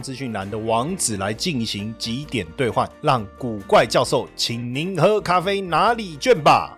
资讯栏的网址来进行几点兑换，让古怪教授请您喝咖啡拿礼券吧。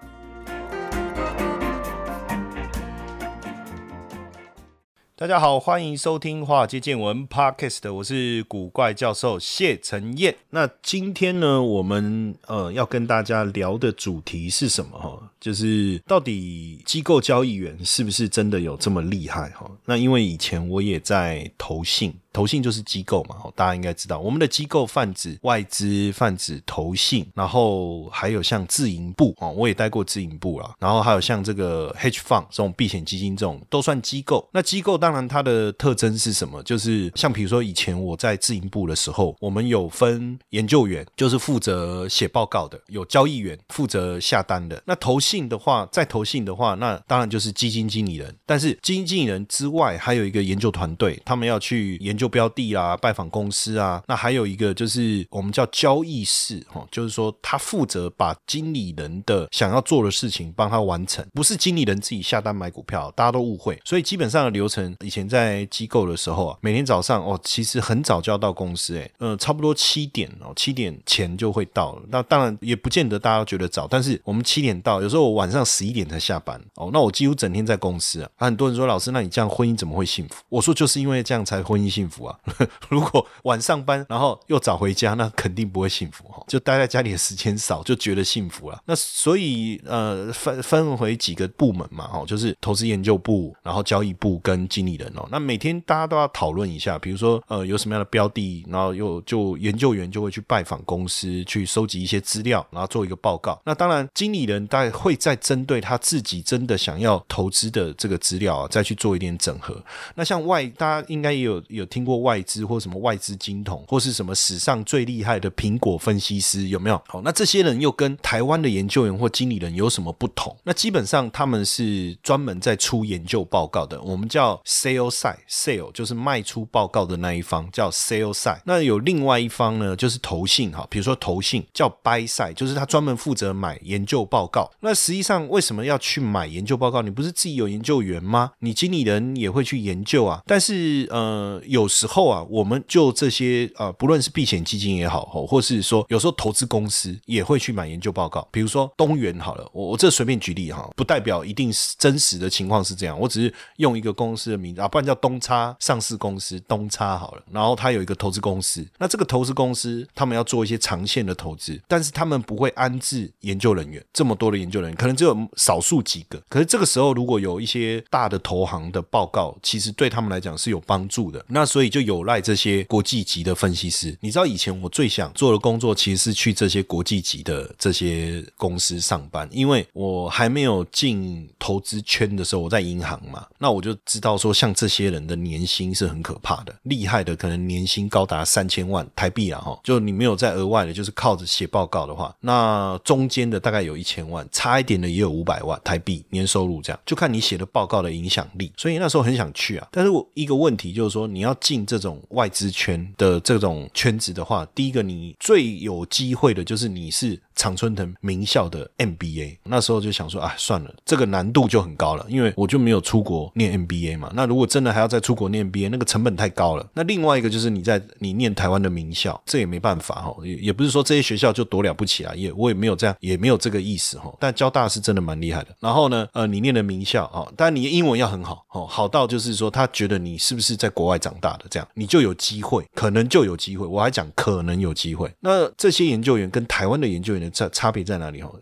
大家好，欢迎收听《华尔街见闻》Podcast，我是古怪教授谢承彦。那今天呢，我们呃要跟大家聊的主题是什么？哈，就是到底机构交易员是不是真的有这么厉害？哈，那因为以前我也在投信。投信就是机构嘛，大家应该知道，我们的机构泛指外资、泛指投信，然后还有像自营部哦，我也待过自营部啦，然后还有像这个 hedge fund 这种避险基金这种都算机构。那机构当然它的特征是什么？就是像比如说以前我在自营部的时候，我们有分研究员，就是负责写报告的；有交易员负责下单的。那投信的话，在投信的话，那当然就是基金经理人。但是基金经理人之外，还有一个研究团队，他们要去研究。就标的啦，拜访公司啊，那还有一个就是我们叫交易室哈，就是说他负责把经理人的想要做的事情帮他完成，不是经理人自己下单买股票，大家都误会。所以基本上的流程，以前在机构的时候啊，每天早上哦，其实很早就要到公司，哎，嗯，差不多七点哦，七点前就会到了。那当然也不见得大家觉得早，但是我们七点到，有时候我晚上十一点才下班哦，那我几乎整天在公司啊。很多人说老师，那你这样婚姻怎么会幸福？我说就是因为这样才婚姻幸福。福啊！如果晚上班，然后又早回家，那肯定不会幸福哈。就待在家里的时间少，就觉得幸福了。那所以呃，分分回几个部门嘛，哦，就是投资研究部，然后交易部跟经理人哦。那每天大家都要讨论一下，比如说呃，有什么样的标的，然后又就研究员就会去拜访公司，去收集一些资料，然后做一个报告。那当然，经理人大概会再针对他自己真的想要投资的这个资料啊，再去做一点整合。那像外，大家应该也有有听。过外资或什么外资金统，或是什么史上最厉害的苹果分析师有没有？好，那这些人又跟台湾的研究员或经理人有什么不同？那基本上他们是专门在出研究报告的，我们叫 sale side，sale 就是卖出报告的那一方叫 sale side。那有另外一方呢，就是投信哈，比如说投信叫 buy side，就是他专门负责买研究报告。那实际上为什么要去买研究报告？你不是自己有研究员吗？你经理人也会去研究啊，但是呃有。时候啊，我们就这些呃，不论是避险基金也好，或是说有时候投资公司也会去买研究报告。比如说东元好了，我我这随便举例哈，不代表一定是真实的情况是这样。我只是用一个公司的名字啊，不然叫东差上市公司东差好了。然后它有一个投资公司，那这个投资公司他们要做一些长线的投资，但是他们不会安置研究人员，这么多的研究人员可能只有少数几个。可是这个时候如果有一些大的投行的报告，其实对他们来讲是有帮助的。那所以。所以就有赖这些国际级的分析师。你知道以前我最想做的工作，其实是去这些国际级的这些公司上班，因为我还没有进投资圈的时候，我在银行嘛，那我就知道说，像这些人的年薪是很可怕的，厉害的可能年薪高达三千万台币啊！哈，就你没有再额外的，就是靠着写报告的话，那中间的大概有一千万，差一点的也有五百万台币年收入，这样就看你写的报告的影响力。所以那时候很想去啊，但是我一个问题就是说，你要。进这种外资圈的这种圈子的话，第一个你最有机会的就是你是。常春藤名校的 MBA，那时候就想说啊，算了，这个难度就很高了，因为我就没有出国念 MBA 嘛。那如果真的还要再出国念 MBA，那个成本太高了。那另外一个就是你在你念台湾的名校，这也没办法哈，也也不是说这些学校就多了不起啊，也我也没有这样，也没有这个意思哈。但交大是真的蛮厉害的。然后呢，呃，你念的名校啊，但你英文要很好哦，好到就是说他觉得你是不是在国外长大的，这样你就有机会，可能就有机会。我还讲可能有机会。那这些研究员跟台湾的研究员。的差差别在哪里哦？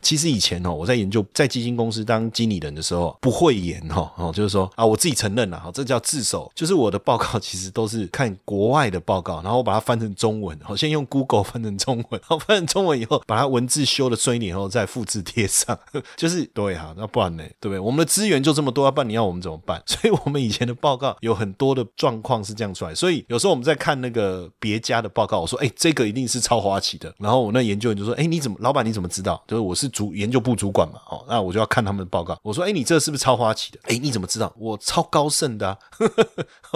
其实以前哦，我在研究在基金公司当经理人的时候，不会演哦哦，就是说啊，我自己承认了哈，这叫自首，就是我的报告其实都是看国外的报告，然后我把它翻成中文，好，先用 Google 翻成中文，然后翻成中文以后，把它文字修的顺一点以后再复制贴上，就是对哈，那不然呢，对不对？我们的资源就这么多，要不然你要我们怎么办？所以我们以前的报告有很多的状况是这样出来，所以有时候我们在看那个别家的报告，我说哎，这个一定是超花旗的，然后我那研究员就说，哎，你怎么，老板你怎么知道？就是我是主研究部主管嘛，哦，那我就要看他们的报告。我说，哎，你这是不是超花旗的？哎，你怎么知道？我超高盛的，啊，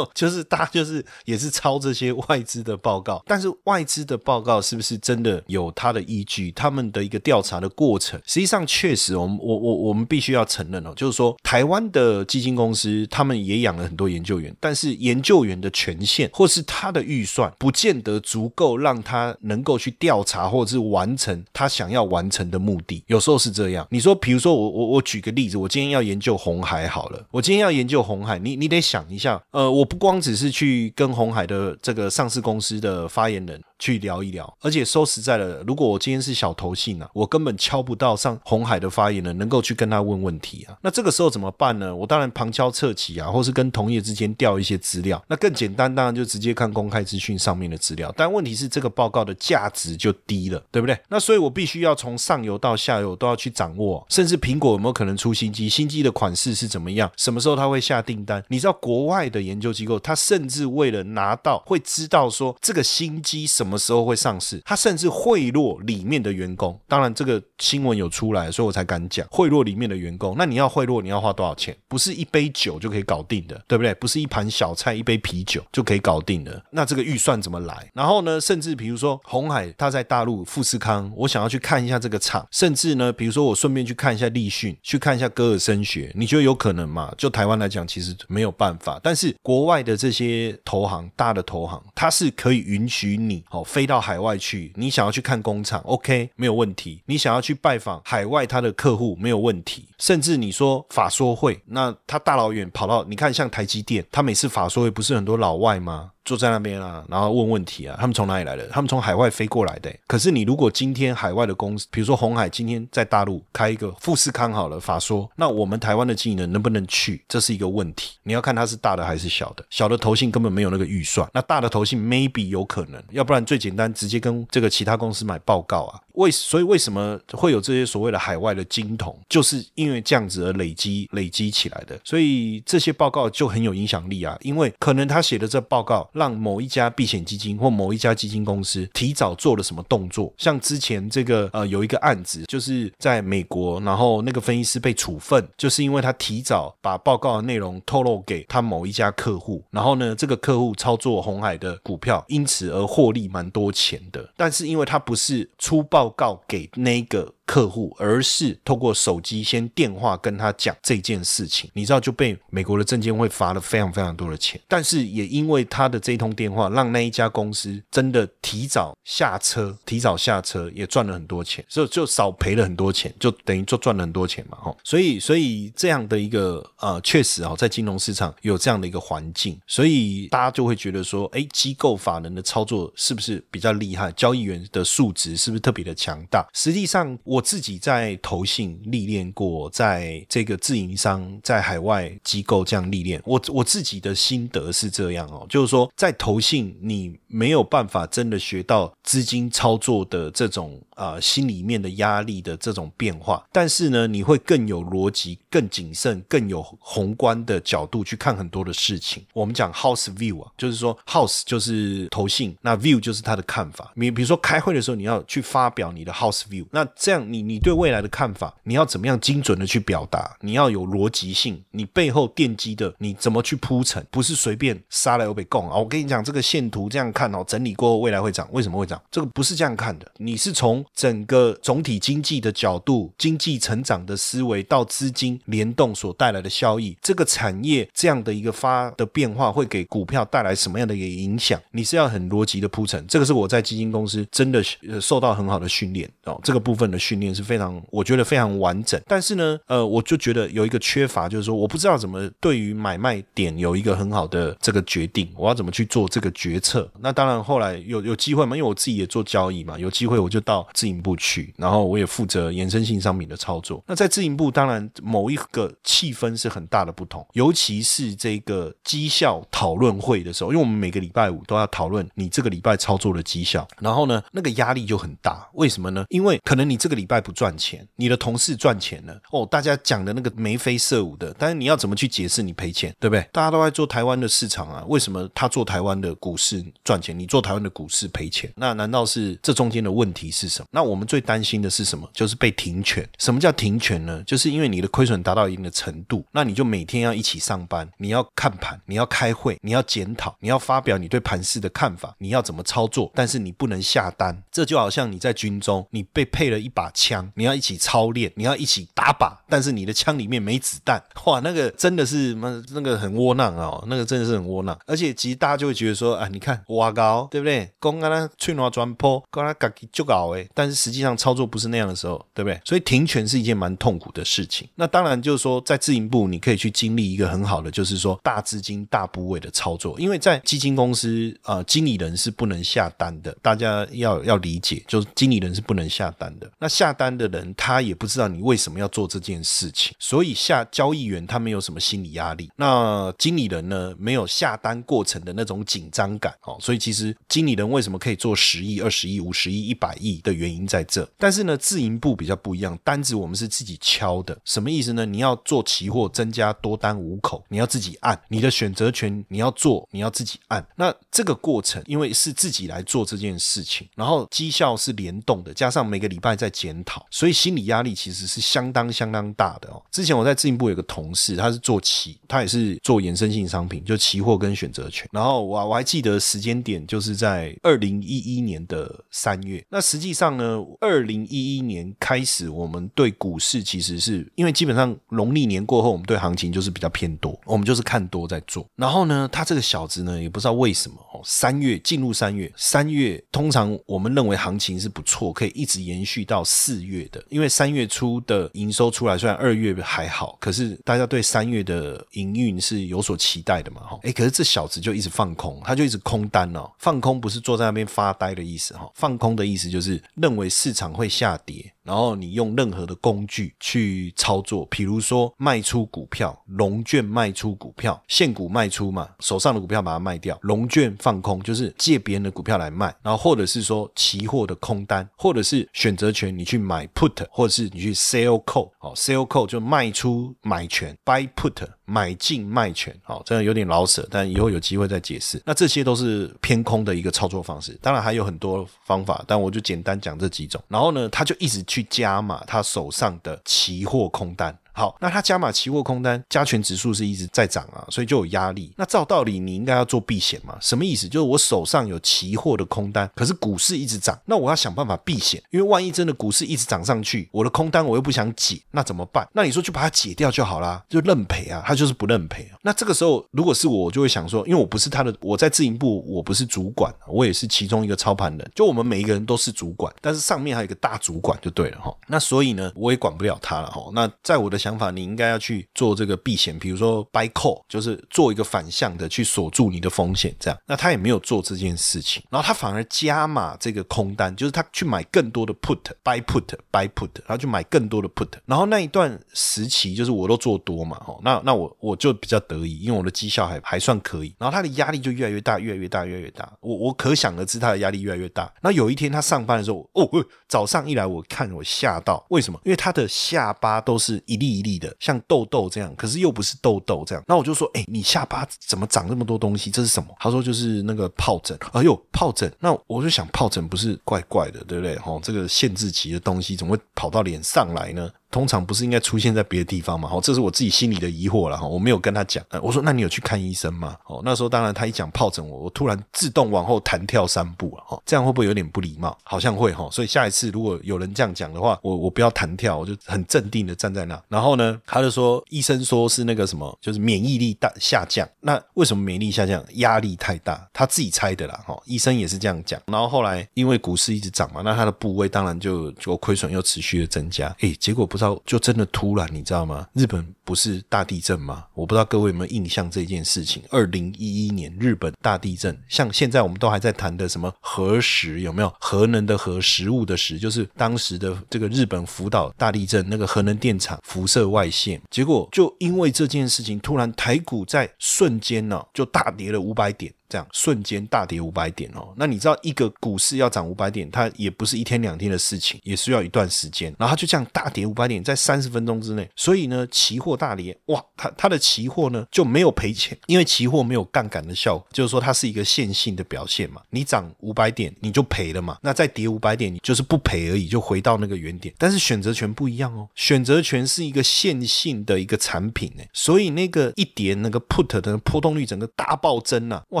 就是大家就是也是抄这些外资的报告，但是外资的报告是不是真的有它的依据？他们的一个调查的过程，实际上确实，我们我我我们必须要承认哦，就是说台湾的基金公司他们也养了很多研究员，但是研究员的权限或是他的预算，不见得足够让他能够去调查或者是完成他想要完成的目的。有时候是这样，你说，比如说我我我举个例子，我今天要研究红海好了，我今天要研究红海，你你得想一下，呃，我不光只是去跟红海的这个上市公司的发言人。去聊一聊，而且说实在的，如果我今天是小头信啊，我根本敲不到上红海的发言人，能够去跟他问问题啊。那这个时候怎么办呢？我当然旁敲侧击啊，或是跟同业之间调一些资料。那更简单，当然就直接看公开资讯上面的资料。但问题是，这个报告的价值就低了，对不对？那所以我必须要从上游到下游都要去掌握，甚至苹果有没有可能出新机？新机的款式是怎么样？什么时候他会下订单？你知道国外的研究机构，他甚至为了拿到，会知道说这个新机什么。什么时候会上市？他甚至贿赂里面的员工。当然，这个新闻有出来，所以我才敢讲贿赂里面的员工。那你要贿赂，你要花多少钱？不是一杯酒就可以搞定的，对不对？不是一盘小菜、一杯啤酒就可以搞定的。那这个预算怎么来？然后呢？甚至比如说红海，他在大陆富士康，我想要去看一下这个厂。甚至呢，比如说我顺便去看一下立讯，去看一下歌尔声学，你觉得有可能吗？就台湾来讲，其实没有办法。但是国外的这些投行，大的投行，它是可以允许你哦。飞到海外去，你想要去看工厂，OK，没有问题。你想要去拜访海外他的客户，没有问题。甚至你说法说会，那他大老远跑到，你看像台积电，他每次法说会不是很多老外吗？坐在那边啊，然后问问题啊，他们从哪里来的？他们从海外飞过来的。可是你如果今天海外的公司，比如说红海今天在大陆开一个富士康好了法说，那我们台湾的经营人能不能去？这是一个问题。你要看它是大的还是小的，小的投信根本没有那个预算，那大的投信 maybe 有可能，要不然最简单直接跟这个其他公司买报告啊。为所以为什么会有这些所谓的海外的金童，就是因为这样子而累积累积起来的。所以这些报告就很有影响力啊，因为可能他写的这报告让某一家避险基金或某一家基金公司提早做了什么动作。像之前这个呃有一个案子，就是在美国，然后那个分析师被处分，就是因为他提早把报告的内容透露给他某一家客户，然后呢这个客户操作红海的股票，因此而获利蛮多钱的。但是因为他不是粗暴。报告给那个。客户，而是透过手机先电话跟他讲这件事情，你知道就被美国的证监会罚了非常非常多的钱。但是也因为他的这一通电话，让那一家公司真的提早下车，提早下车也赚了很多钱，所以就少赔了很多钱，就等于就赚了很多钱嘛，哈。所以，所以这样的一个呃，确实啊，在金融市场有这样的一个环境，所以大家就会觉得说，哎，机构法人的操作是不是比较厉害？交易员的素质是不是特别的强大？实际上，我。自己在投信历练过，在这个自营商在海外机构这样历练，我我自己的心得是这样哦，就是说在投信你没有办法真的学到资金操作的这种啊心里面的压力的这种变化，但是呢，你会更有逻辑、更谨慎、更有宏观的角度去看很多的事情。我们讲 house view 啊，就是说 house 就是投信，那 view 就是他的看法。你比如说开会的时候，你要去发表你的 house view，那这样。你你对未来的看法，你要怎么样精准的去表达？你要有逻辑性，你背后奠基的，你怎么去铺陈？不是随便杀来又被供啊！我跟你讲，这个线图这样看哦，整理过后未来会涨，为什么会涨？这个不是这样看的，你是从整个总体经济的角度、经济成长的思维到资金联动所带来的效益，这个产业这样的一个发的变化会给股票带来什么样的一个影响？你是要很逻辑的铺陈。这个是我在基金公司真的受到很好的训练哦，这个部分的训练。是非常，我觉得非常完整。但是呢，呃，我就觉得有一个缺乏，就是说，我不知道怎么对于买卖点有一个很好的这个决定，我要怎么去做这个决策。那当然，后来有有机会嘛，因为我自己也做交易嘛，有机会我就到自营部去，然后我也负责衍生性商品的操作。那在自营部，当然某一个气氛是很大的不同，尤其是这个绩效讨论会的时候，因为我们每个礼拜五都要讨论你这个礼拜操作的绩效，然后呢，那个压力就很大。为什么呢？因为可能你这个礼拜不赚钱，你的同事赚钱了哦，大家讲的那个眉飞色舞的，但是你要怎么去解释你赔钱，对不对？大家都在做台湾的市场啊，为什么他做台湾的股市赚钱，你做台湾的股市赔钱？那难道是这中间的问题是什么？那我们最担心的是什么？就是被停权。什么叫停权呢？就是因为你的亏损达到一定的程度，那你就每天要一起上班，你要看盘，你要开会，你要检讨，你要发表你对盘市的看法，你要怎么操作，但是你不能下单。这就好像你在军中，你被配了一把枪，你要一起操练，你要一起打靶，但是你的枪里面没子弹，哇，那个真的是妈那个很窝囊哦，那个真的是很窝囊。而且其实大家就会觉得说，啊，你看挖高，对不对？公刚他吹拿砖坡，刚他搞就搞哎，但是实际上操作不是那样的时候，对不对？所以停权是一件蛮痛苦的事情。那当然就是说，在自营部你可以去经历一个很好的，就是说大资金大部位的操作，因为在基金公司啊，经理人是不能下单的，大家要要理解，就是经理人是不能下单的。那下单的人他也不知道你为什么要做这件事情，所以下交易员他没有什么心理压力。那经理人呢，没有下单过程的那种紧张感哦，所以其实经理人为什么可以做十亿、二十亿、五十亿、一百亿的原因在这。但是呢，自营部比较不一样，单子我们是自己敲的，什么意思呢？你要做期货增加多单五口，你要自己按你的选择权，你要做，你要自己按。那这个过程，因为是自己来做这件事情，然后绩效是联动的，加上每个礼拜在检讨，所以心理压力其实是相当相当大的哦。之前我在自营部有个同事，他是做期，他也是做衍生性商品，就期货跟选择权。然后我我还记得时间点就是在二零一一年的三月。那实际上呢，二零一一年开始，我们对股市其实是因为基本上农历年过后，我们对行情就是比较偏多，我们就是看多在做。然后呢，他这个小子呢，也不知道为什么哦，三月进入三月，三月通常我们认为行情是不错，可以一直延续到四月的，因为三月初的营收出来，虽然二月还好，可是大家对三月的营运是有所期待的嘛，哈，哎，可是这小子就一直放空，他就一直空单哦，放空不是坐在那边发呆的意思哈，放空的意思就是认为市场会下跌。然后你用任何的工具去操作，比如说卖出股票，龙券卖出股票，现股卖出嘛，手上的股票把它卖掉，龙券放空就是借别人的股票来卖，然后或者是说期货的空单，或者是选择权你去买 put，或者是你去 sell call，哦，sell call 就卖出买权，buy put 买进卖权，好，真的有点老舍，但以后有机会再解释。那这些都是偏空的一个操作方式，当然还有很多方法，但我就简单讲这几种。然后呢，他就一直。去加码他手上的期货空单。好，那他加码期货空单，加权指数是一直在涨啊，所以就有压力。那照道理你应该要做避险嘛？什么意思？就是我手上有期货的空单，可是股市一直涨，那我要想办法避险，因为万一真的股市一直涨上去，我的空单我又不想解，那怎么办？那你说就把它解掉就好啦，就认赔啊？他就是不认赔啊。那这个时候如果是我，我就会想说，因为我不是他的，我在自营部，我不是主管，我也是其中一个操盘人，就我们每一个人都是主管，但是上面还有一个大主管就对了哈。那所以呢，我也管不了他了哈。那在我的想法，你应该要。去做这个避险，比如说 buy call，就是做一个反向的去锁住你的风险，这样。那他也没有做这件事情，然后他反而加码这个空单，就是他去买更多的 put，buy put，buy put，然后去买更多的 put。然后那一段时期，就是我都做多嘛，哦，那那我我就比较得意，因为我的绩效还还算可以。然后他的压力就越来越大，越来越大，越来越大。我我可想而知，他的压力越来越大。那有一天他上班的时候，哦，早上一来，我看我吓到，为什么？因为他的下巴都是一粒一粒的，像。痘痘这样，可是又不是痘痘这样。那我就说，哎，你下巴怎么长这么多东西？这是什么？他说就是那个疱疹。哎呦，疱疹。那我就想，疱疹不是怪怪的，对不对？哈，这个限制级的东西怎么会跑到脸上来呢？通常不是应该出现在别的地方嘛？哦，这是我自己心里的疑惑了哈。我没有跟他讲，我说那你有去看医生吗？哦，那时候当然他一讲疱疹，我我突然自动往后弹跳三步了哈。这样会不会有点不礼貌？好像会哈。所以下一次如果有人这样讲的话，我我不要弹跳，我就很镇定的站在那。然后呢，他就说医生说是那个什么，就是免疫力大下降。那为什么免疫力下降？压力太大，他自己猜的啦哈。医生也是这样讲。然后后来因为股市一直涨嘛，那他的部位当然就就亏损又持续的增加。诶，结果不是就真的突然，你知道吗？日本不是大地震吗？我不知道各位有没有印象这件事情。二零一一年日本大地震，像现在我们都还在谈的什么核食有没有？核能的核，食物的食，就是当时的这个日本福岛大地震，那个核能电厂辐射外泄，结果就因为这件事情，突然台股在瞬间呢就大跌了五百点。这样瞬间大跌五百点哦，那你知道一个股市要涨五百点，它也不是一天两天的事情，也需要一段时间。然后它就这样大跌五百点，在三十分钟之内，所以呢，期货大跌，哇，它它的期货呢就没有赔钱，因为期货没有杠杆的效果，就是说它是一个线性的表现嘛。你涨五百点你就赔了嘛，那再跌五百点你就是不赔而已，就回到那个原点。但是选择权不一样哦，选择权是一个线性的一个产品呢，所以那个一跌那个 put 的波动率整个大暴增啊，哇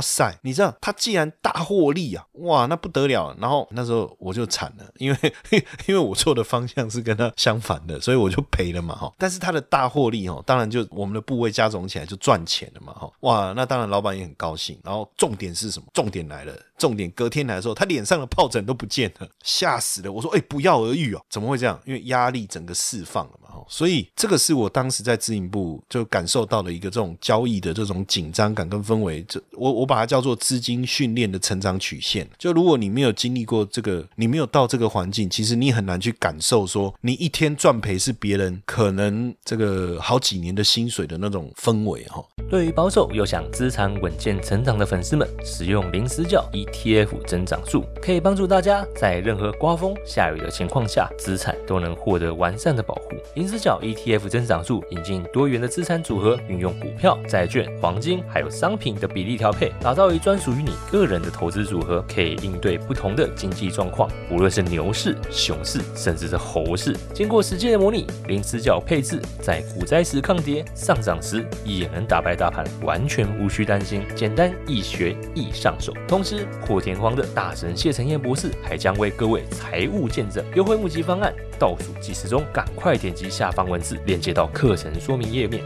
塞！你知道他既然大获利啊，哇，那不得了。然后那时候我就惨了，因为因为我做的方向是跟他相反的，所以我就赔了嘛哈。但是他的大获利哦，当然就我们的部位加总起来就赚钱了嘛哈。哇，那当然老板也很高兴。然后重点是什么？重点来了。重点隔天来的时候，他脸上的疱疹都不见了，吓死了。我说：“哎，不药而愈哦，怎么会这样？因为压力整个释放了嘛。”所以这个是我当时在自营部就感受到的一个这种交易的这种紧张感跟氛围。这我我把它叫做资金训练的成长曲线。就如果你没有经历过这个，你没有到这个环境，其实你很难去感受说你一天赚赔是别人可能这个好几年的薪水的那种氛围哈。对于保守又想资产稳健成长的粉丝们，使用零死角一。ETF 增长术可以帮助大家在任何刮风下雨的情况下，资产都能获得完善的保护。银丝角 ETF 增长术引进多元的资产组合，运用股票、债券、黄金还有商品的比例调配，打造一专属于你个人的投资组合，可以应对不同的经济状况，无论是牛市、熊市，甚至是猴市。经过实际的模拟，零死角配置在股灾时抗跌，上涨时也能打败大盘，完全无需担心。简单易学易上手，同时。破天荒的大神谢承彦博士还将为各位财务见证优惠募集方案，倒数计时中，赶快点击下方文字链接到课程说明页面。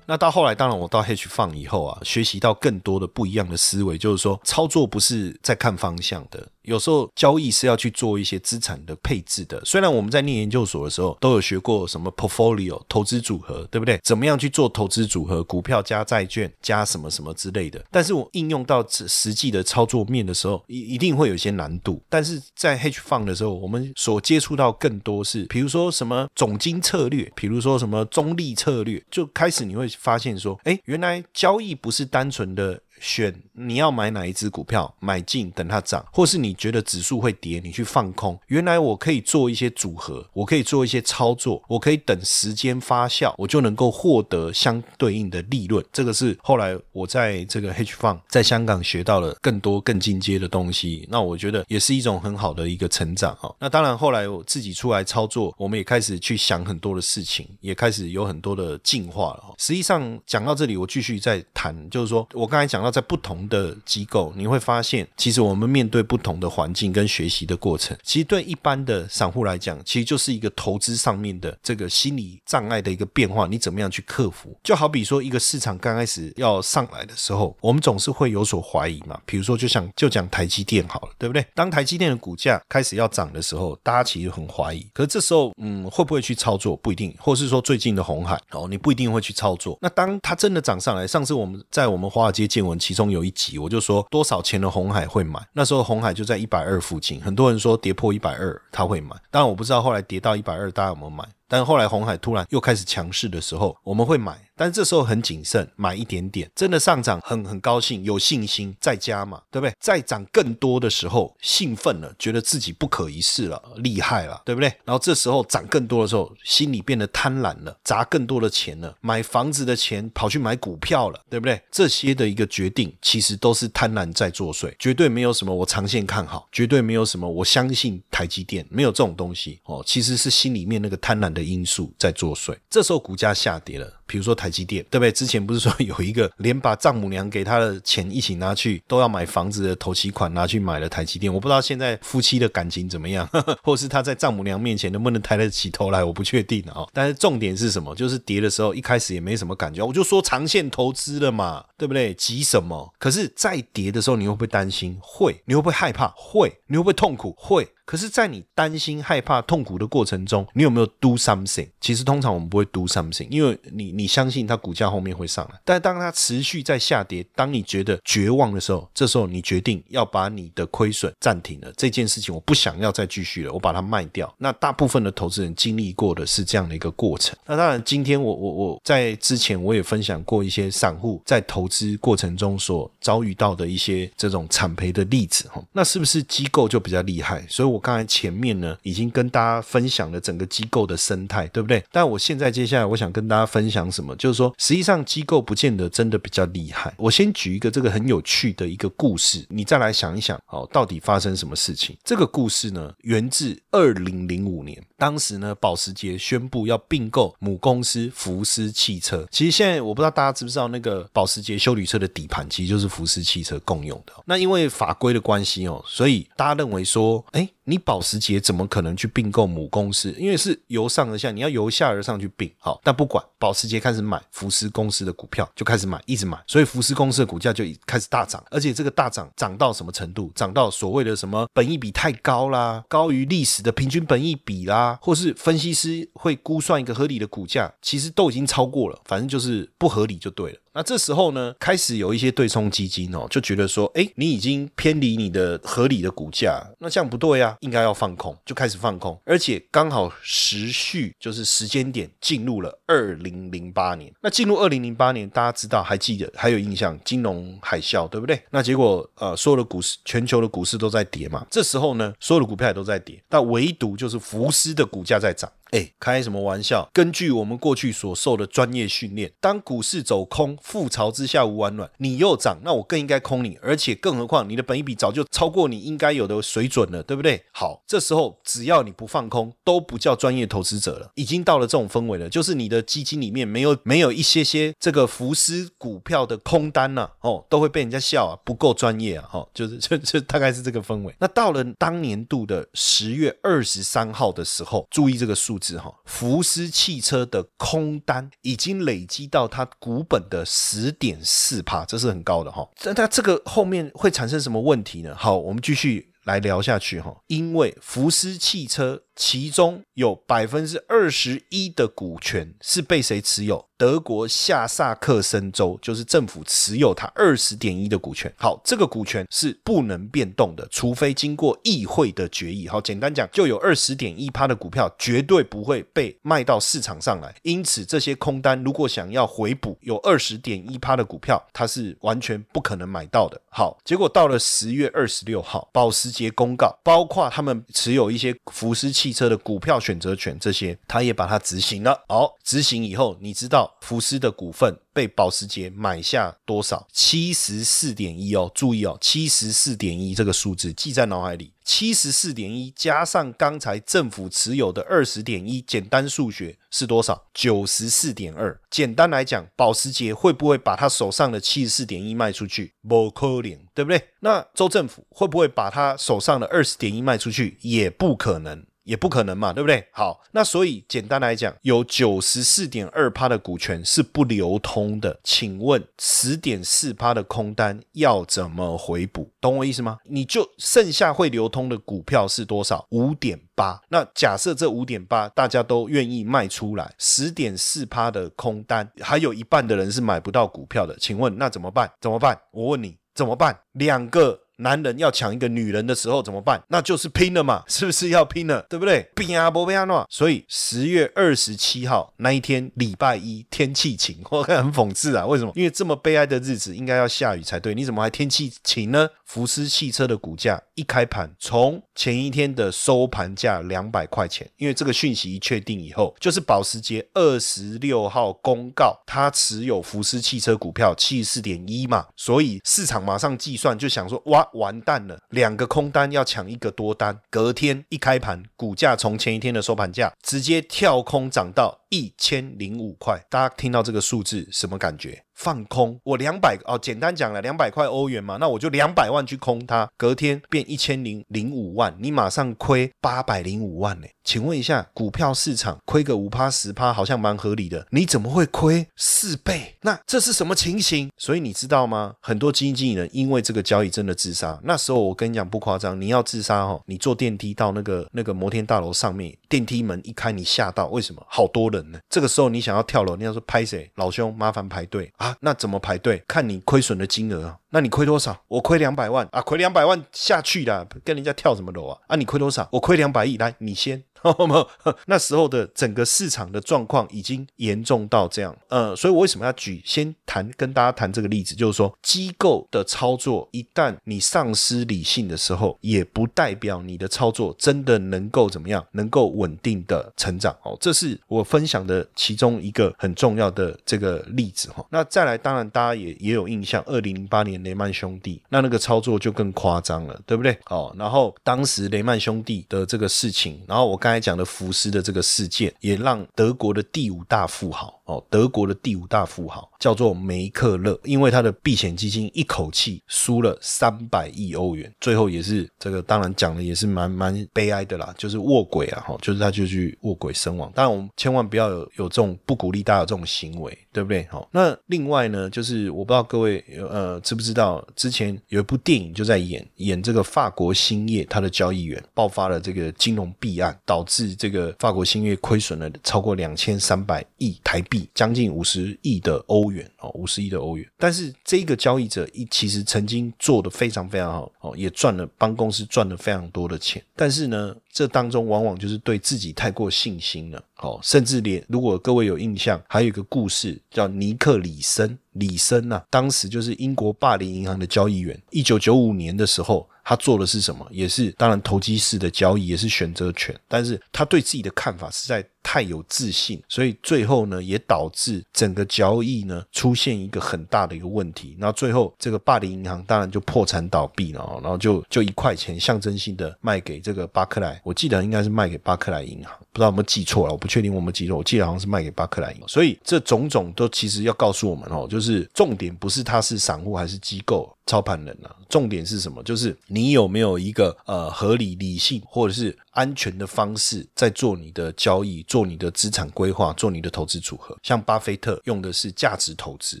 那到后来，当然我到 H 放以后啊，学习到更多的不一样的思维，就是说操作不是在看方向的。有时候交易是要去做一些资产的配置的。虽然我们在念研究所的时候都有学过什么 portfolio 投资组合，对不对？怎么样去做投资组合？股票加债券加什么什么之类的。但是我应用到实际的操作面的时候，一一定会有些难度。但是在 hedge fund 的时候，我们所接触到更多是，比如说什么总金策略，比如说什么中立策略，就开始你会发现说，哎，原来交易不是单纯的。选你要买哪一只股票，买进等它涨，或是你觉得指数会跌，你去放空。原来我可以做一些组合，我可以做一些操作，我可以等时间发酵，我就能够获得相对应的利润。这个是后来我在这个 H Fund 在香港学到了更多更进阶的东西。那我觉得也是一种很好的一个成长哈。那当然后来我自己出来操作，我们也开始去想很多的事情，也开始有很多的进化了哈。实际上讲到这里，我继续再谈，就是说我刚才讲到。在不同的机构，你会发现，其实我们面对不同的环境跟学习的过程，其实对一般的散户来讲，其实就是一个投资上面的这个心理障碍的一个变化，你怎么样去克服？就好比说，一个市场刚开始要上来的时候，我们总是会有所怀疑嘛。比如说，就像就讲台积电好了，对不对？当台积电的股价开始要涨的时候，大家其实很怀疑。可是这时候，嗯，会不会去操作？不一定。或是说，最近的红海哦，你不一定会去操作。那当它真的涨上来，上次我们在我们华尔街见闻。其中有一集，我就说多少钱的红海会买？那时候红海就在一百二附近，很多人说跌破一百二他会买，当然我不知道后来跌到一百二大家有没有买。但后来红海突然又开始强势的时候，我们会买，但是这时候很谨慎，买一点点。真的上涨很很高兴，有信心再加嘛，对不对？再涨更多的时候，兴奋了，觉得自己不可一世了，厉害了，对不对？然后这时候涨更多的时候，心里变得贪婪了，砸更多的钱了，买房子的钱跑去买股票了，对不对？这些的一个决定，其实都是贪婪在作祟，绝对没有什么我长线看好，绝对没有什么我相信台积电，没有这种东西哦，其实是心里面那个贪婪的。因素在作祟，这时候股价下跌了，比如说台积电，对不对？之前不是说有一个连把丈母娘给他的钱一起拿去，都要买房子的头期款拿去买了台积电。我不知道现在夫妻的感情怎么样，呵 呵或是他在丈母娘面前能不能抬得起头来，我不确定啊。但是重点是什么？就是跌的时候一开始也没什么感觉，我就说长线投资了嘛，对不对？急什么？可是再跌的时候，你会不会担心？会。你会不会害怕？会。你会不会痛苦？会。可是，在你担心、害怕、痛苦的过程中，你有没有 do something？其实通常我们不会 do something，因为你你你相信它股价后面会上来。但当它持续在下跌，当你觉得绝望的时候，这时候你决定要把你的亏损暂停了。这件事情我不想要再继续了，我把它卖掉。那大部分的投资人经历过的是这样的一个过程。那当然，今天我我我在之前我也分享过一些散户在投资过程中所遭遇到的一些这种惨赔的例子哈。那是不是机构就比较厉害？所以。我刚才前面呢，已经跟大家分享了整个机构的生态，对不对？但我现在接下来我想跟大家分享讲什么？就是说，实际上机构不见得真的比较厉害。我先举一个这个很有趣的一个故事，你再来想一想，哦，到底发生什么事情？这个故事呢，源自二零零五年，当时呢，保时捷宣布要并购母公司福斯汽车。其实现在我不知道大家知不知道，那个保时捷修理车的底盘其实就是福斯汽车共用的。那因为法规的关系哦，所以大家认为说，哎。你保时捷怎么可能去并购母公司？因为是由上而下，你要由下而上去并。好，但不管保时捷开始买福斯公司的股票，就开始买，一直买，所以福斯公司的股价就开始大涨。而且这个大涨涨到什么程度？涨到所谓的什么本益比太高啦，高于历史的平均本益比啦，或是分析师会估算一个合理的股价，其实都已经超过了，反正就是不合理就对了。那这时候呢，开始有一些对冲基金哦，就觉得说，哎，你已经偏离你的合理的股价，那这样不对啊，应该要放空，就开始放空，而且刚好时序就是时间点进入了二零零八年。那进入二零零八年，大家知道还记得还有印象，金融海啸对不对？那结果呃，所有的股市，全球的股市都在跌嘛。这时候呢，所有的股票也都在跌，但唯独就是福斯的股价在涨。哎，开什么玩笑？根据我们过去所受的专业训练，当股市走空，覆巢之下无完卵，你又涨，那我更应该空你。而且更何况，你的本益比早就超过你应该有的水准了，对不对？好，这时候只要你不放空，都不叫专业投资者了。已经到了这种氛围了，就是你的基金里面没有没有一些些这个福斯股票的空单呢，哦，都会被人家笑啊，不够专业啊，哦，就是就就大概是这个氛围。那到了当年度的十月二十三号的时候，注意这个数。字哈，福斯汽车的空单已经累积到它股本的十点四帕，这是很高的哈。但它这个后面会产生什么问题呢？好，我们继续来聊下去哈。因为福斯汽车。其中有百分之二十一的股权是被谁持有？德国下萨克森州就是政府持有它二十点一的股权。好，这个股权是不能变动的，除非经过议会的决议。好，简单讲，就有二十点一趴的股票绝对不会被卖到市场上来。因此，这些空单如果想要回补，有二十点一趴的股票，它是完全不可能买到的。好，结果到了十月二十六号，保时捷公告，包括他们持有一些福斯汽车的股票选择权，这些他也把它执行了。好，执行以后，你知道福斯的股份被保时捷买下多少？七十四点一哦，注意哦，七十四点一这个数字记在脑海里。七十四点一加上刚才政府持有的二十点一，简单数学是多少？九十四点二。简单来讲，保时捷会不会把他手上的七十四点一卖出去？不可能，对不对？那州政府会不会把他手上的二十点一卖出去？也不可能。也不可能嘛，对不对？好，那所以简单来讲，有九十四点二趴的股权是不流通的。请问十点四趴的空单要怎么回补？懂我意思吗？你就剩下会流通的股票是多少？五点八。那假设这五点八大家都愿意卖出来，十点四趴的空单，还有一半的人是买不到股票的。请问那怎么办？怎么办？我问你怎么办？两个。男人要抢一个女人的时候怎么办？那就是拼了嘛，是不是要拼了？对不对？拼啊，不拼啊，所以十月二十七号那一天，礼拜一，天气晴，我看很讽刺啊。为什么？因为这么悲哀的日子应该要下雨才对，你怎么还天气晴呢？福斯汽车的股价一开盘，从前一天的收盘价两百块钱，因为这个讯息一确定以后，就是保时捷二十六号公告他持有福斯汽车股票七十四点一嘛，所以市场马上计算就想说，哇，完蛋了，两个空单要抢一个多单。隔天一开盘，股价从前一天的收盘价直接跳空涨到。一千零五块。大家听到这个数字什么感觉？放空我两百哦，简单讲了，两百块欧元嘛，那我就两百万去空它，隔天变一千零零五万，你马上亏八百零五万呢？请问一下，股票市场亏个五趴十趴好像蛮合理的，你怎么会亏四倍？那这是什么情形？所以你知道吗？很多基金经理人因为这个交易真的自杀。那时候我跟你讲不夸张，你要自杀哦，你坐电梯到那个那个摩天大楼上面，电梯门一开，你吓到，为什么？好多人呢。这个时候你想要跳楼，你要说拍谁？老兄，麻烦排队啊。那怎么排队？看你亏损的金额啊。那你亏多少？我亏两百万啊，亏两百万下去了，跟人家跳什么楼啊？啊，你亏多少？我亏两百亿，来，你先。那时候的整个市场的状况已经严重到这样，呃，所以我为什么要举先谈跟大家谈这个例子，就是说机构的操作一旦你丧失理性的时候，也不代表你的操作真的能够怎么样，能够稳定的成长哦。这是我分享的其中一个很重要的这个例子哈。那再来，当然大家也也有印象，二零零八年雷曼兄弟那那个操作就更夸张了，对不对？哦，然后当时雷曼兄弟的这个事情，然后我刚才讲的福斯的这个事件，也让德国的第五大富豪哦，德国的第五大富豪叫做梅克勒，因为他的避险基金一口气输了三百亿欧元，最后也是这个，当然讲的也是蛮蛮悲哀的啦，就是卧轨啊，哈，就是他就去卧轨身亡。当然我们千万不要有有这种不鼓励大家有这种行为，对不对？好，那另外呢，就是我不知道各位呃知不知道，之前有一部电影就在演演这个法国兴业，它的交易员爆发了这个金融弊案，导致。这个法国兴业亏损了超过两千三百亿台币，将近五十亿的欧元哦，五十亿的欧元。但是这个交易者一其实曾经做的非常非常好哦，也赚了帮公司赚了非常多的钱。但是呢，这当中往往就是对自己太过信心了哦，甚至连如果各位有印象，还有一个故事叫尼克里森，里森呐，当时就是英国霸凌银行的交易员，一九九五年的时候。他做的是什么？也是当然投机式的交易，也是选择权。但是他对自己的看法实在太有自信，所以最后呢，也导致整个交易呢出现一个很大的一个问题。那最后这个巴黎银行当然就破产倒闭了，然后就就一块钱象征性的卖给这个巴克莱，我记得应该是卖给巴克莱银行，不知道有没有记错了，我不确定我们记错，我记得好像是卖给巴克莱银行。所以这种种都其实要告诉我们哦，就是重点不是他是散户还是机构。操盘人啊，重点是什么？就是你有没有一个呃合理、理性或者是安全的方式在做你的交易、做你的资产规划、做你的投资组合。像巴菲特用的是价值投资，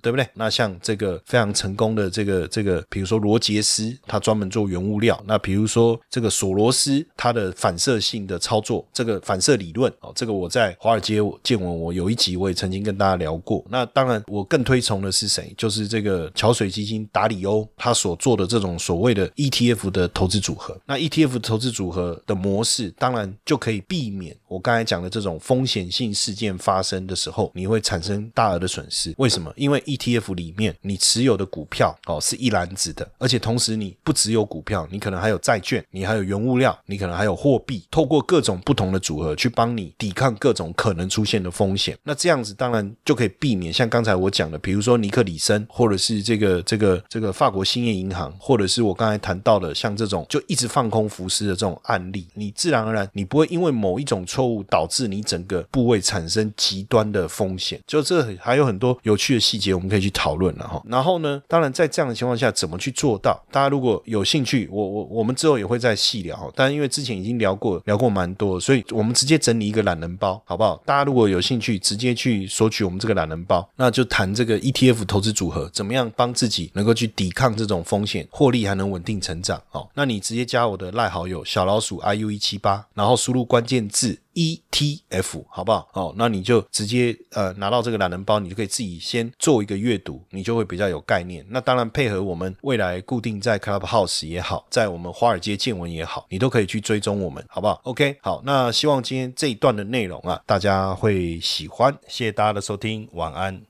对不对？那像这个非常成功的这个这个，比如说罗杰斯，他专门做原物料。那比如说这个索罗斯，他的反射性的操作，这个反射理论哦，这个我在华尔街见闻，我有一集我也曾经跟大家聊过。那当然，我更推崇的是谁？就是这个桥水基金达里欧。他所做的这种所谓的 ETF 的投资组合，那 ETF 投资组合的模式，是当然就可以避免我刚才讲的这种风险性事件发生的时候，你会产生大额的损失。为什么？因为 ETF 里面你持有的股票哦是一篮子的，而且同时你不只有股票，你可能还有债券，你还有原物料，你可能还有货币，透过各种不同的组合去帮你抵抗各种可能出现的风险。那这样子当然就可以避免像刚才我讲的，比如说尼克里森，或者是这个这个这个法国。兴业银行，或者是我刚才谈到的，像这种就一直放空浮尸的这种案例，你自然而然你不会因为某一种错误导致你整个部位产生极端的风险。就这还有很多有趣的细节，我们可以去讨论了哈。然后呢，当然在这样的情况下，怎么去做到？大家如果有兴趣，我我我们之后也会再细聊。但因为之前已经聊过聊过蛮多，所以我们直接整理一个懒人包，好不好？大家如果有兴趣，直接去索取我们这个懒人包，那就谈这个 ETF 投资组合，怎么样帮自己能够去抵抗。这种风险获利还能稳定成长哦，那你直接加我的赖好友小老鼠 iu 一七八，然后输入关键字 ETF，好不好？哦，那你就直接呃拿到这个懒人包，你就可以自己先做一个阅读，你就会比较有概念。那当然配合我们未来固定在 Clubhouse 也好，在我们华尔街见闻也好，你都可以去追踪我们，好不好？OK，好，那希望今天这一段的内容啊，大家会喜欢。谢谢大家的收听，晚安。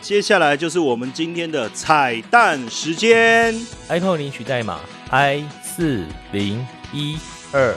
接下来就是我们今天的彩蛋时间，iPhone 领取代码 i 四零一二，